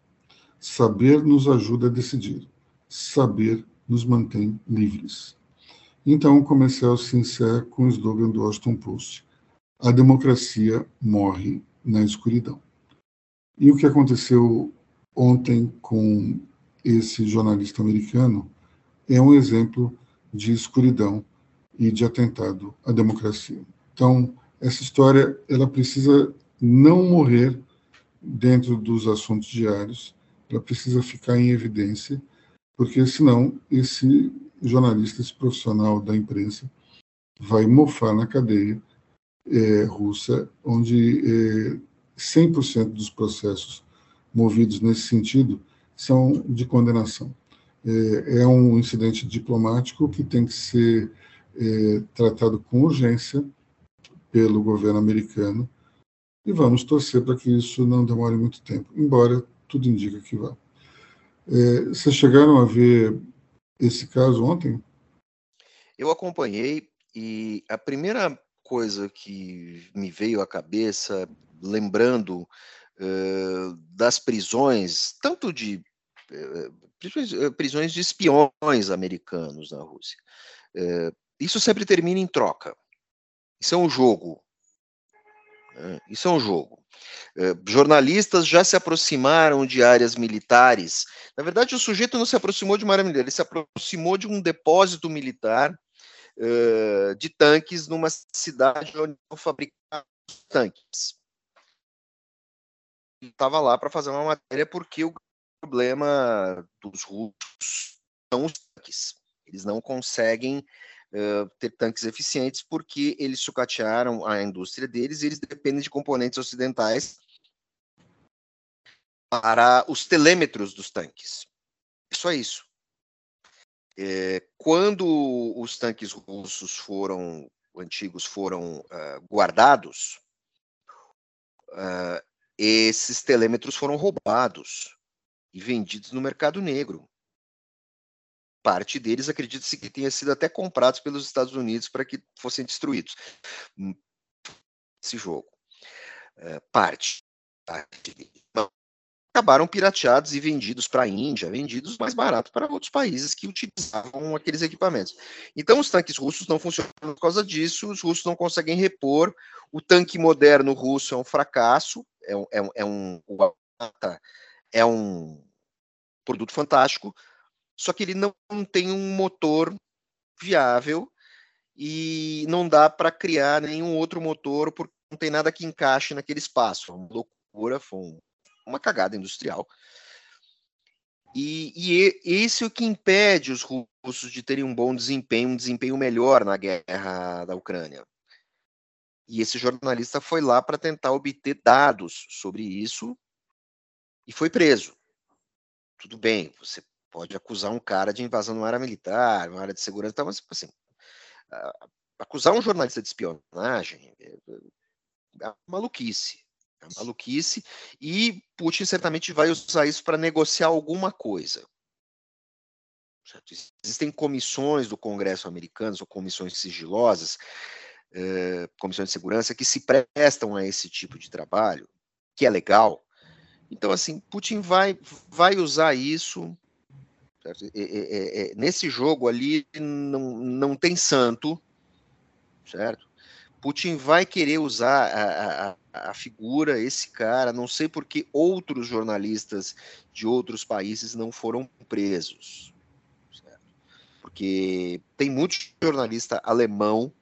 saber nos ajuda a decidir, saber nos mantém livres. Então, o comercial se encerra com o slogan do Washington Post: A democracia morre na escuridão. E o que aconteceu ontem com esse jornalista americano é um exemplo de escuridão e de atentado à democracia. Então, essa história ela precisa não morrer dentro dos assuntos diários, ela precisa ficar em evidência, porque senão esse jornalista, esse profissional da imprensa, vai mofar na cadeia é, russa, onde é, 100% dos processos movidos nesse sentido são de condenação. É, é um incidente diplomático que tem que ser é, tratado com urgência pelo governo americano e vamos torcer para que isso não demore muito tempo, embora tudo indica que vá. É, vocês chegaram a ver esse caso ontem? Eu acompanhei e a primeira coisa que me veio à cabeça, lembrando uh, das prisões, tanto de prisões de espiões americanos na Rússia. Isso sempre termina em troca. Isso é um jogo. Né? Isso é um jogo. jornalistas já se aproximaram de áreas militares. Na verdade, o sujeito não se aproximou de uma área militar, ele se aproximou de um depósito militar de tanques numa cidade onde fabricavam tanques estava lá para fazer uma matéria porque o problema dos russos são os tanques. Eles não conseguem ter tanques eficientes porque eles sucatearam a indústria deles e eles dependem de componentes ocidentais para os telêmetros dos tanques. Só isso. É, quando os tanques russos foram antigos foram uh, guardados, uh, esses telêmetros foram roubados e vendidos no mercado negro. Parte deles acredita-se que tenha sido até comprados pelos Estados Unidos para que fossem destruídos. Esse jogo. É, parte. parte acabaram pirateados e vendidos para a Índia, vendidos mais barato para outros países que utilizavam aqueles equipamentos. Então, os tanques russos não funcionam por causa disso, os russos não conseguem repor. O tanque moderno russo é um fracasso, é um, é um, é um, é um produto fantástico, só que ele não tem um motor viável e não dá para criar nenhum outro motor porque não tem nada que encaixe naquele espaço. Foi uma loucura, foi uma cagada industrial. E, e, esse é o que impede os russos de terem um bom desempenho, um desempenho melhor na guerra da Ucrânia. E esse jornalista foi lá para tentar obter dados sobre isso e foi preso. Tudo bem, você pode acusar um cara de invasão numa área militar, numa área de segurança, mas assim, acusar um jornalista de espionagem é, é, é maluquice. É maluquice. E Putin certamente vai usar isso para negociar alguma coisa. Certo? Existem comissões do Congresso americano, ou comissões sigilosas, eh, comissões de segurança que se prestam a esse tipo de trabalho, que é legal. Então, assim, Putin vai, vai usar isso. Nesse jogo ali não, não tem santo, certo? Putin vai querer usar a, a, a, figura, esse cara, não sei por que outros jornalistas de outros países não foram presos. Certo? Porque tem muito jornalista alemão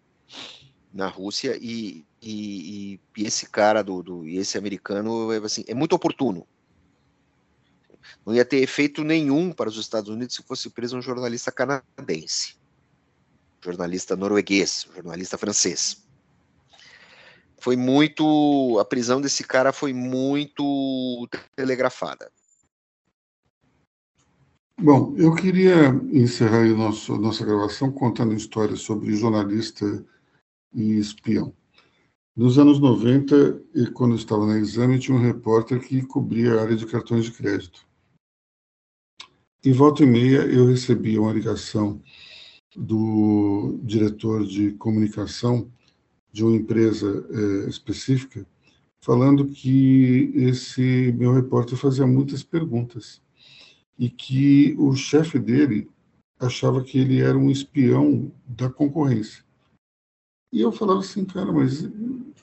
na Rússia e, e, e, esse cara do, do esse americano é, assim, é muito oportuno. Não ia ter efeito nenhum para os Estados Unidos se fosse preso um jornalista canadense, jornalista norueguês, jornalista francês. Foi muito. A prisão desse cara foi muito telegrafada. Bom, eu queria encerrar a nosso, nossa gravação contando histórias sobre jornalista e espião. Nos anos 90, e quando estava na exame, tinha um repórter que cobria a área de cartões de crédito. Em volta e meia, eu recebia uma ligação do diretor de comunicação de uma empresa é, específica, falando que esse meu repórter fazia muitas perguntas e que o chefe dele achava que ele era um espião da concorrência. E eu falava assim, cara, mas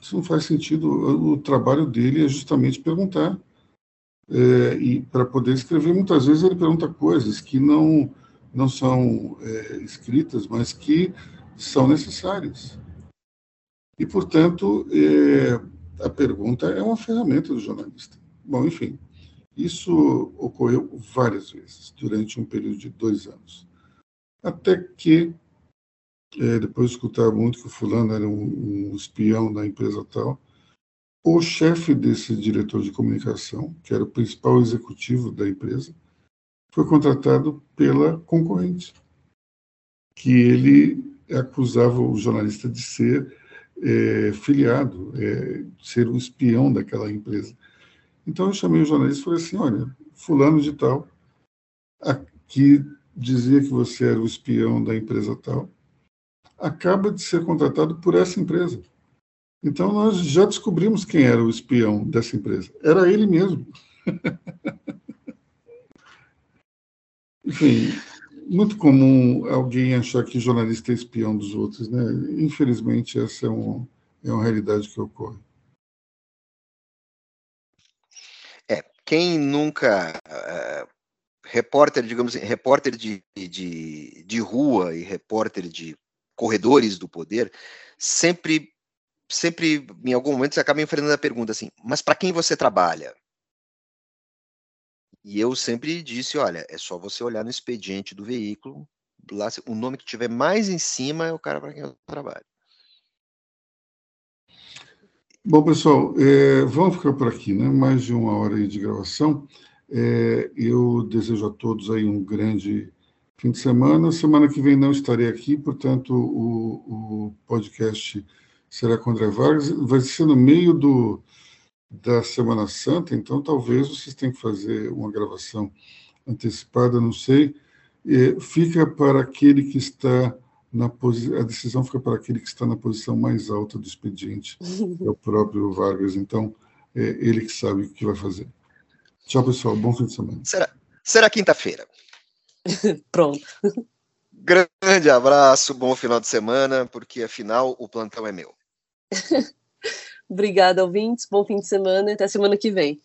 isso não faz sentido. O trabalho dele é justamente perguntar. É, e para poder escrever, muitas vezes ele pergunta coisas que não, não são é, escritas, mas que são necessárias. E, portanto, é, a pergunta é uma ferramenta do jornalista. Bom, enfim, isso ocorreu várias vezes durante um período de dois anos. Até que é, depois de escutar muito que o fulano era um, um espião da empresa tal, o chefe desse diretor de comunicação, que era o principal executivo da empresa, foi contratado pela concorrente, que ele acusava o jornalista de ser é, filiado, é, ser um espião daquela empresa. Então eu chamei o jornalista e falei assim, olha, fulano de tal, que dizia que você era o espião da empresa tal, acaba de ser contratado por essa empresa. Então nós já descobrimos quem era o espião dessa empresa. Era ele mesmo. Enfim, muito comum alguém achar que jornalista é espião dos outros, né? Infelizmente, essa é, um, é uma realidade que ocorre. É, quem nunca. Uh, repórter, digamos assim, repórter de, de, de rua e repórter de corredores do poder, sempre, sempre, em algum momento, você acaba enfrentando a pergunta assim: mas para quem você trabalha? E eu sempre disse: olha, é só você olhar no expediente do veículo, lá, o nome que tiver mais em cima é o cara para quem eu trabalho. Bom, pessoal, é, vamos ficar por aqui, né? Mais de uma hora de gravação. É, eu desejo a todos aí um grande fim de semana. Semana que vem não estarei aqui, portanto, o, o podcast será com André Vargas. Vai ser no meio do, da Semana Santa, então talvez vocês tenham que fazer uma gravação antecipada, não sei. É, fica para aquele que está na posição, a decisão fica para aquele que está na posição mais alta do expediente, é o próprio Vargas. Então, é ele que sabe o que vai fazer. Tchau, pessoal. Bom fim de semana. Será, será quinta-feira. Pronto. Grande abraço, bom final de semana, porque afinal o plantão é meu. Obrigada, ouvintes. Bom fim de semana e até semana que vem.